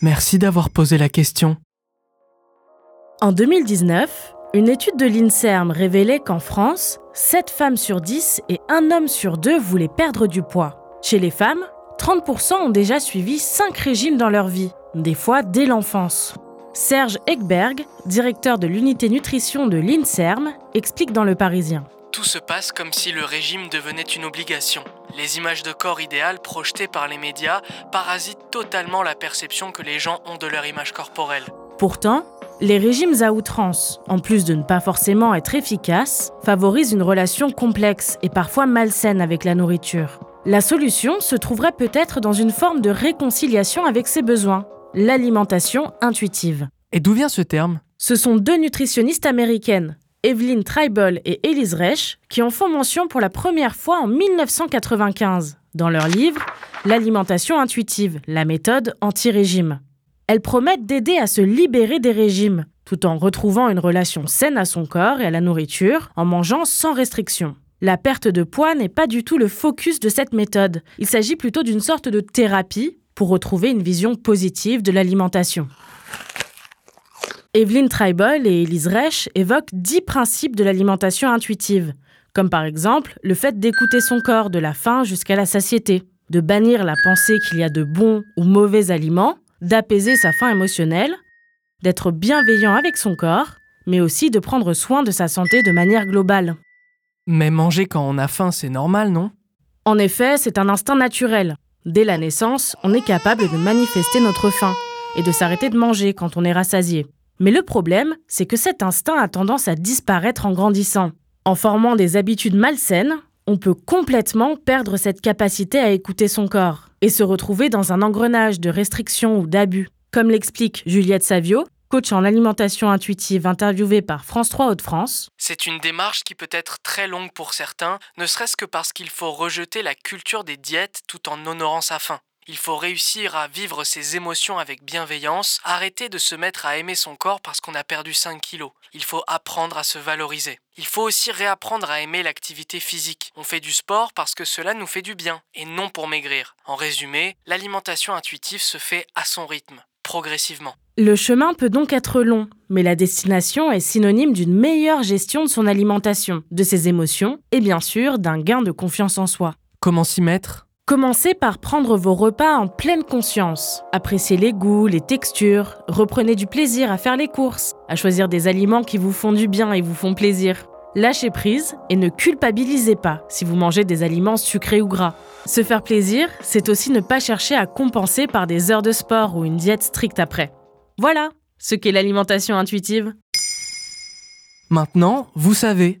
Merci d'avoir posé la question. En 2019, une étude de l'INSERM révélait qu'en France, 7 femmes sur 10 et un homme sur 2 voulaient perdre du poids. Chez les femmes, 30% ont déjà suivi 5 régimes dans leur vie, des fois dès l'enfance. Serge Ekberg, directeur de l'unité nutrition de l'INSERM, explique dans Le Parisien. Tout se passe comme si le régime devenait une obligation. Les images de corps idéal projetées par les médias parasitent totalement la perception que les gens ont de leur image corporelle. Pourtant, les régimes à outrance, en plus de ne pas forcément être efficaces, favorisent une relation complexe et parfois malsaine avec la nourriture. La solution se trouverait peut-être dans une forme de réconciliation avec ses besoins, l'alimentation intuitive. Et d'où vient ce terme? Ce sont deux nutritionnistes américaines, Evelyn Tribal et Elise Reich, qui en font mention pour la première fois en 1995 dans leur livre L'alimentation intuitive, la méthode anti-régime. Elles promettent d'aider à se libérer des régimes, tout en retrouvant une relation saine à son corps et à la nourriture, en mangeant sans restriction. La perte de poids n'est pas du tout le focus de cette méthode. Il s'agit plutôt d'une sorte de thérapie pour retrouver une vision positive de l'alimentation. Evelyn Tribal et Elise Reich évoquent 10 principes de l'alimentation intuitive, comme par exemple le fait d'écouter son corps de la faim jusqu'à la satiété, de bannir la pensée qu'il y a de bons ou mauvais aliments, d'apaiser sa faim émotionnelle, d'être bienveillant avec son corps, mais aussi de prendre soin de sa santé de manière globale. Mais manger quand on a faim, c'est normal, non? En effet, c'est un instinct naturel. Dès la naissance, on est capable de manifester notre faim et de s'arrêter de manger quand on est rassasié. Mais le problème, c'est que cet instinct a tendance à disparaître en grandissant. En formant des habitudes malsaines, on peut complètement perdre cette capacité à écouter son corps et se retrouver dans un engrenage de restrictions ou d'abus. Comme l'explique Juliette Savio, coach en alimentation intuitive interviewée par France 3 Hauts-de-France. C'est une démarche qui peut être très longue pour certains, ne serait-ce que parce qu'il faut rejeter la culture des diètes tout en honorant sa faim. Il faut réussir à vivre ses émotions avec bienveillance, arrêter de se mettre à aimer son corps parce qu'on a perdu 5 kilos. Il faut apprendre à se valoriser. Il faut aussi réapprendre à aimer l'activité physique. On fait du sport parce que cela nous fait du bien, et non pour maigrir. En résumé, l'alimentation intuitive se fait à son rythme, progressivement. Le chemin peut donc être long, mais la destination est synonyme d'une meilleure gestion de son alimentation, de ses émotions et bien sûr d'un gain de confiance en soi. Comment s'y mettre? Commencez par prendre vos repas en pleine conscience. Appréciez les goûts, les textures, reprenez du plaisir à faire les courses, à choisir des aliments qui vous font du bien et vous font plaisir. Lâchez prise et ne culpabilisez pas si vous mangez des aliments sucrés ou gras. Se faire plaisir, c'est aussi ne pas chercher à compenser par des heures de sport ou une diète stricte après. Voilà ce qu'est l'alimentation intuitive. Maintenant, vous savez.